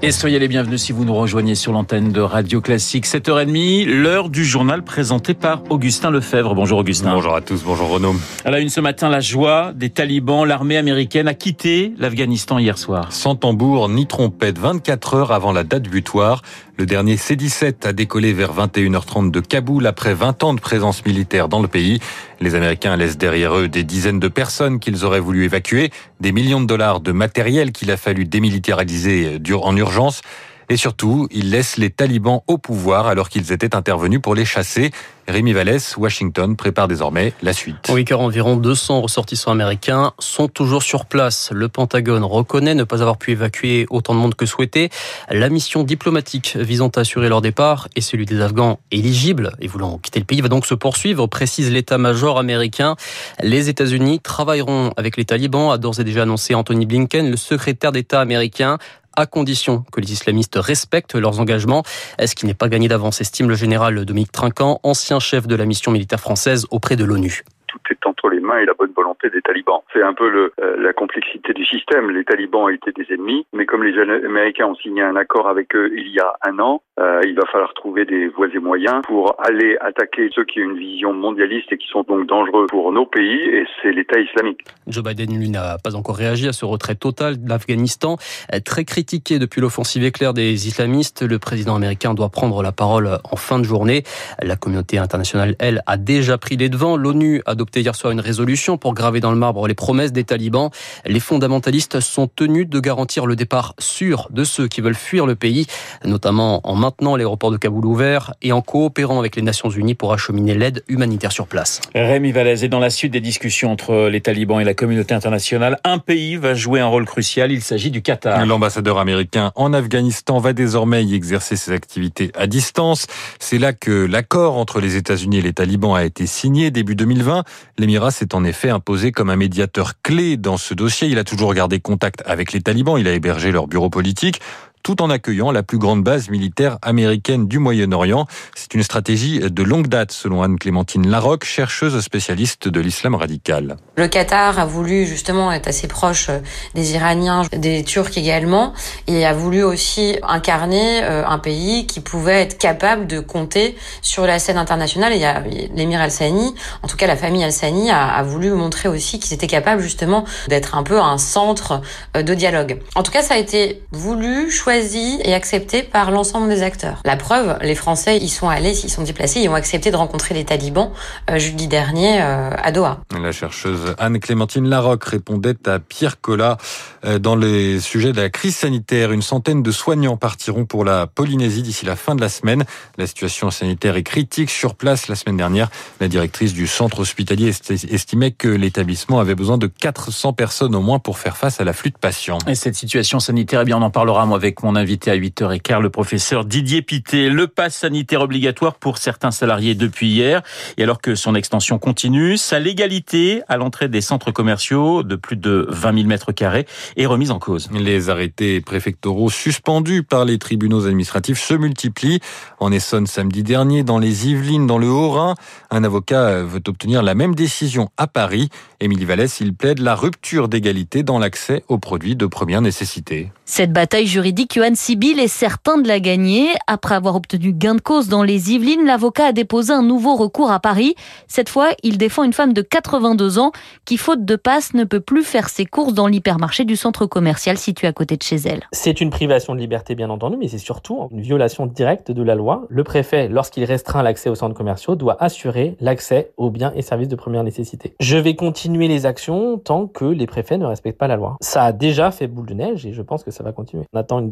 Et soyez les bienvenus si vous nous rejoignez sur l'antenne de Radio Classique. 7h30, l'heure du journal présenté par Augustin Lefebvre. Bonjour Augustin. Bonjour à tous, bonjour Renaud. À la une ce matin, la joie des talibans. L'armée américaine a quitté l'Afghanistan hier soir. Sans tambour ni trompette, 24 heures avant la date butoir. Le dernier C-17 a décollé vers 21h30 de Kaboul après 20 ans de présence militaire dans le pays. Les Américains laissent derrière eux des dizaines de personnes qu'ils auraient voulu évacuer, des millions de dollars de matériel qu'il a fallu démilitariser en urgence urgence. Et surtout, ils laissent les talibans au pouvoir alors qu'ils étaient intervenus pour les chasser. Rémi Vallès, Washington, prépare désormais la suite. Oui, car environ 200 ressortissants américains sont toujours sur place. Le Pentagone reconnaît ne pas avoir pu évacuer autant de monde que souhaité. La mission diplomatique visant à assurer leur départ et celui des Afghans éligibles et voulant quitter le pays va donc se poursuivre, précise l'état-major américain. Les États-Unis travailleront avec les talibans, a d'ores et déjà annoncé Anthony Blinken, le secrétaire d'État américain à condition que les islamistes respectent leurs engagements. Ce qui n'est pas gagné d'avance, estime le général Dominique Trinquant, ancien chef de la mission militaire française auprès de l'ONU? Les mains et la bonne volonté des talibans. C'est un peu le, euh, la complexité du système. Les talibans étaient des ennemis, mais comme les Américains ont signé un accord avec eux il y a un an, euh, il va falloir trouver des voies et moyens pour aller attaquer ceux qui ont une vision mondialiste et qui sont donc dangereux pour nos pays, et c'est l'État islamique. Joe Biden, lui, n'a pas encore réagi à ce retrait total de l'Afghanistan. Très critiqué depuis l'offensive éclair des islamistes, le président américain doit prendre la parole en fin de journée. La communauté internationale, elle, a déjà pris les devants. L'ONU a adopté hier soir une résolution pour graver dans le marbre les promesses des talibans. Les fondamentalistes sont tenus de garantir le départ sûr de ceux qui veulent fuir le pays, notamment en maintenant l'aéroport de Kaboul ouvert et en coopérant avec les Nations Unies pour acheminer l'aide humanitaire sur place. Rémi Vallès est dans la suite des discussions entre les talibans et la communauté internationale. Un pays va jouer un rôle crucial, il s'agit du Qatar. L'ambassadeur américain en Afghanistan va désormais y exercer ses activités à distance. C'est là que l'accord entre les États-Unis et les talibans a été signé début 2020. L'Émirat s'est en effet imposé comme un médiateur clé dans ce dossier. Il a toujours gardé contact avec les talibans, il a hébergé leur bureau politique tout en accueillant la plus grande base militaire américaine du Moyen-Orient. C'est une stratégie de longue date, selon Anne-Clémentine Larocque, chercheuse spécialiste de l'islam radical. Le Qatar a voulu justement être assez proche euh, des Iraniens, des Turcs également, et a voulu aussi incarner euh, un pays qui pouvait être capable de compter sur la scène internationale. Il y a l'émir Al-Sani, en tout cas la famille Al-Sani, a, voulu montrer aussi qu'ils étaient capables justement d'être un peu un centre euh, de dialogue. En tout cas, ça a été voulu, et accepté par l'ensemble des acteurs. La preuve, les Français y sont allés, y sont déplacés, ils ont accepté de rencontrer les talibans euh, jeudi dernier euh, à Doha. La chercheuse Anne-Clémentine Larocque répondait à Pierre Collat euh, dans les sujets de la crise sanitaire. Une centaine de soignants partiront pour la Polynésie d'ici la fin de la semaine. La situation sanitaire est critique sur place. La semaine dernière, la directrice du centre hospitalier estimait que l'établissement avait besoin de 400 personnes au moins pour faire face à l'afflux de patients. Et cette situation sanitaire, eh bien, on en parlera moi avec mon invité à 8h15, le professeur Didier Pité. Le pass sanitaire obligatoire pour certains salariés depuis hier. Et alors que son extension continue, sa légalité à l'entrée des centres commerciaux de plus de 20 000 mètres carrés est remise en cause. Les arrêtés préfectoraux suspendus par les tribunaux administratifs se multiplient. En Essonne, samedi dernier, dans les Yvelines, dans le Haut-Rhin, un avocat veut obtenir la même décision à Paris. Émilie Vallès, il plaide la rupture d'égalité dans l'accès aux produits de première nécessité. Cette bataille juridique, Johan Sibyl est certain de la gagner. Après avoir obtenu gain de cause dans les Yvelines, l'avocat a déposé un nouveau recours à Paris. Cette fois, il défend une femme de 82 ans qui, faute de passe, ne peut plus faire ses courses dans l'hypermarché du centre commercial situé à côté de chez elle. C'est une privation de liberté, bien entendu, mais c'est surtout une violation directe de la loi. Le préfet, lorsqu'il restreint l'accès aux centres commerciaux, doit assurer l'accès aux biens et services de première nécessité. Je vais continuer les actions tant que les préfets ne respectent pas la loi. Ça a déjà fait boule de neige et je pense que ça va continuer. On attend une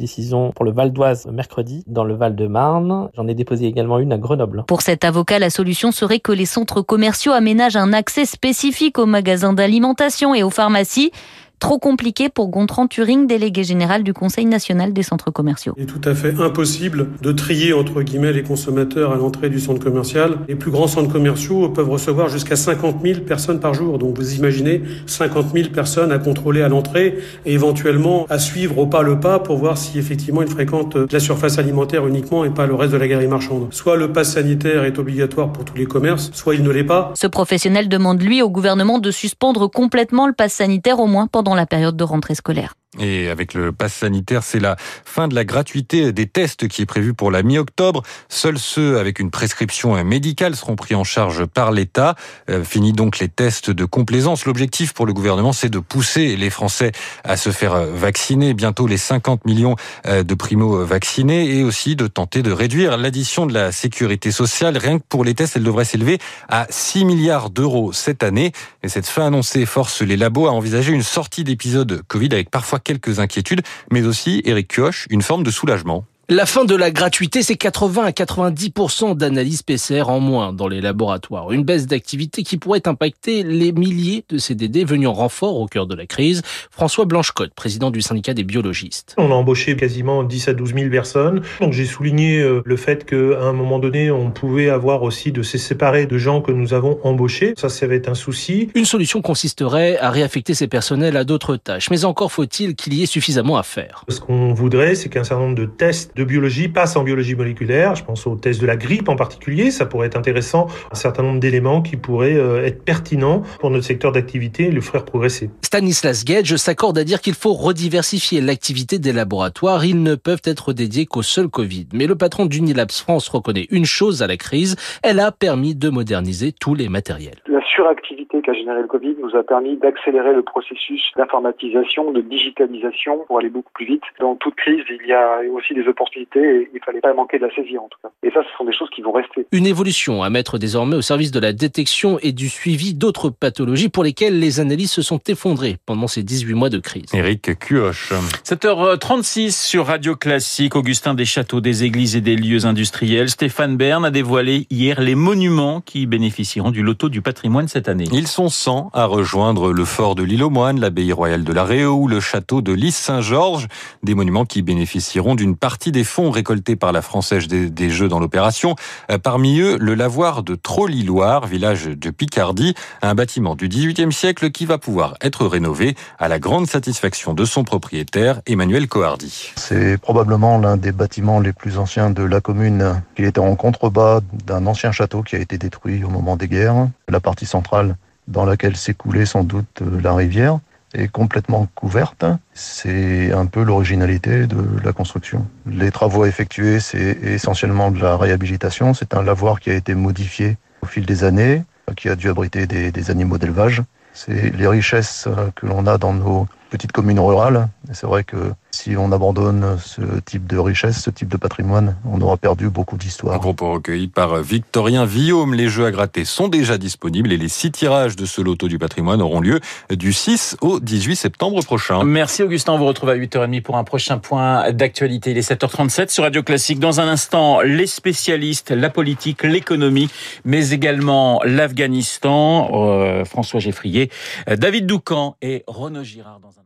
pour le Val d'Oise mercredi, dans le Val-de-Marne. J'en ai déposé également une à Grenoble. Pour cet avocat, la solution serait que les centres commerciaux aménagent un accès spécifique aux magasins d'alimentation et aux pharmacies Trop compliqué pour Gontran Turing, délégué général du Conseil national des centres commerciaux. Il est tout à fait impossible de trier entre guillemets les consommateurs à l'entrée du centre commercial. Les plus grands centres commerciaux peuvent recevoir jusqu'à 50 000 personnes par jour. Donc vous imaginez 50 000 personnes à contrôler à l'entrée et éventuellement à suivre au pas le pas pour voir si effectivement ils fréquentent la surface alimentaire uniquement et pas le reste de la galerie marchande. Soit le pass sanitaire est obligatoire pour tous les commerces, soit il ne l'est pas. Ce professionnel demande lui au gouvernement de suspendre complètement le pass sanitaire au moins pendant la période de rentrée scolaire. Et avec le pass sanitaire, c'est la fin de la gratuité des tests qui est prévue pour la mi-octobre. Seuls ceux avec une prescription médicale seront pris en charge par l'État. Euh, fini donc les tests de complaisance. L'objectif pour le gouvernement, c'est de pousser les Français à se faire vacciner. Bientôt les 50 millions euh, de primo-vaccinés et aussi de tenter de réduire l'addition de la sécurité sociale. Rien que pour les tests, elle devrait s'élever à 6 milliards d'euros cette année. Et cette fin annoncée force les labos à envisager une sortie d'épisode Covid avec parfois quelques inquiétudes, mais aussi, Eric Kioch, une forme de soulagement. La fin de la gratuité, c'est 80 à 90% d'analyses PCR en moins dans les laboratoires. Une baisse d'activité qui pourrait impacter les milliers de CDD venus en renfort au cœur de la crise. François Blanchecotte, président du syndicat des biologistes. On a embauché quasiment 10 à 12 000 personnes. Donc j'ai souligné euh, le fait qu'à un moment donné, on pouvait avoir aussi de se séparer de gens que nous avons embauchés. Ça, ça va être un souci. Une solution consisterait à réaffecter ces personnels à d'autres tâches. Mais encore faut-il qu'il y ait suffisamment à faire. Ce qu'on voudrait, c'est qu'un certain nombre de tests de biologie passe en biologie moléculaire. Je pense aux tests de la grippe en particulier. Ça pourrait être intéressant. Un certain nombre d'éléments qui pourraient euh, être pertinents pour notre secteur d'activité et le faire progresser. Stanislas Gage s'accorde à dire qu'il faut rediversifier l'activité des laboratoires. Ils ne peuvent être dédiés qu'au seul Covid. Mais le patron d'Unilabs France reconnaît une chose à la crise. Elle a permis de moderniser tous les matériels suractivité qu'a généré le Covid nous a permis d'accélérer le processus d'informatisation, de digitalisation pour aller beaucoup plus vite. Dans toute crise, il y a aussi des opportunités et il fallait pas manquer de la saisir en tout cas. Et ça, ce sont des choses qui vont rester. Une évolution à mettre désormais au service de la détection et du suivi d'autres pathologies pour lesquelles les analyses se sont effondrées pendant ces 18 mois de crise. Éric Cuoche. 7h36 sur Radio Classique. Augustin des châteaux, des églises et des lieux industriels. Stéphane Bern a dévoilé hier les monuments qui bénéficieront du loto du patrimoine cette année. Ils sont 100 à rejoindre le fort de l'île aux Moines, l'abbaye royale de la Réau ou le château de Lys Saint-Georges. Des monuments qui bénéficieront d'une partie des fonds récoltés par la Française des, Jeux dans l'opération. Euh, parmi eux, le lavoir de Trolly-Loire, village de Picardie, un bâtiment du XVIIIe siècle qui va pouvoir être rénové à la grande satisfaction de son propriétaire, Emmanuel Cohardy. C'est probablement l'un des bâtiments les plus anciens de la commune. Il était en contrebas d'un ancien château qui a été détruit au moment des guerres. La partie centrale dans laquelle s'écoulait sans doute euh, la rivière est complètement couverte. C'est un peu l'originalité de la construction. Les travaux effectués, c'est essentiellement de la réhabilitation. C'est un lavoir qui a été modifié au fil des années, qui a dû abriter des, des animaux d'élevage. C'est les richesses que l'on a dans nos petites communes rurales. C'est vrai que si on abandonne ce type de richesse, ce type de patrimoine, on aura perdu beaucoup d'histoire. Un propos recueilli par Victorien Villaume. Les jeux à gratter sont déjà disponibles et les six tirages de ce loto du patrimoine auront lieu du 6 au 18 septembre prochain. Merci Augustin, on vous retrouve à 8h30 pour un prochain point d'actualité. Il est 7h37 sur Radio Classique. Dans un instant, les spécialistes, la politique, l'économie, mais également l'Afghanistan. Euh, François Geffrier, David Doucan et Renaud Girard dans un instant.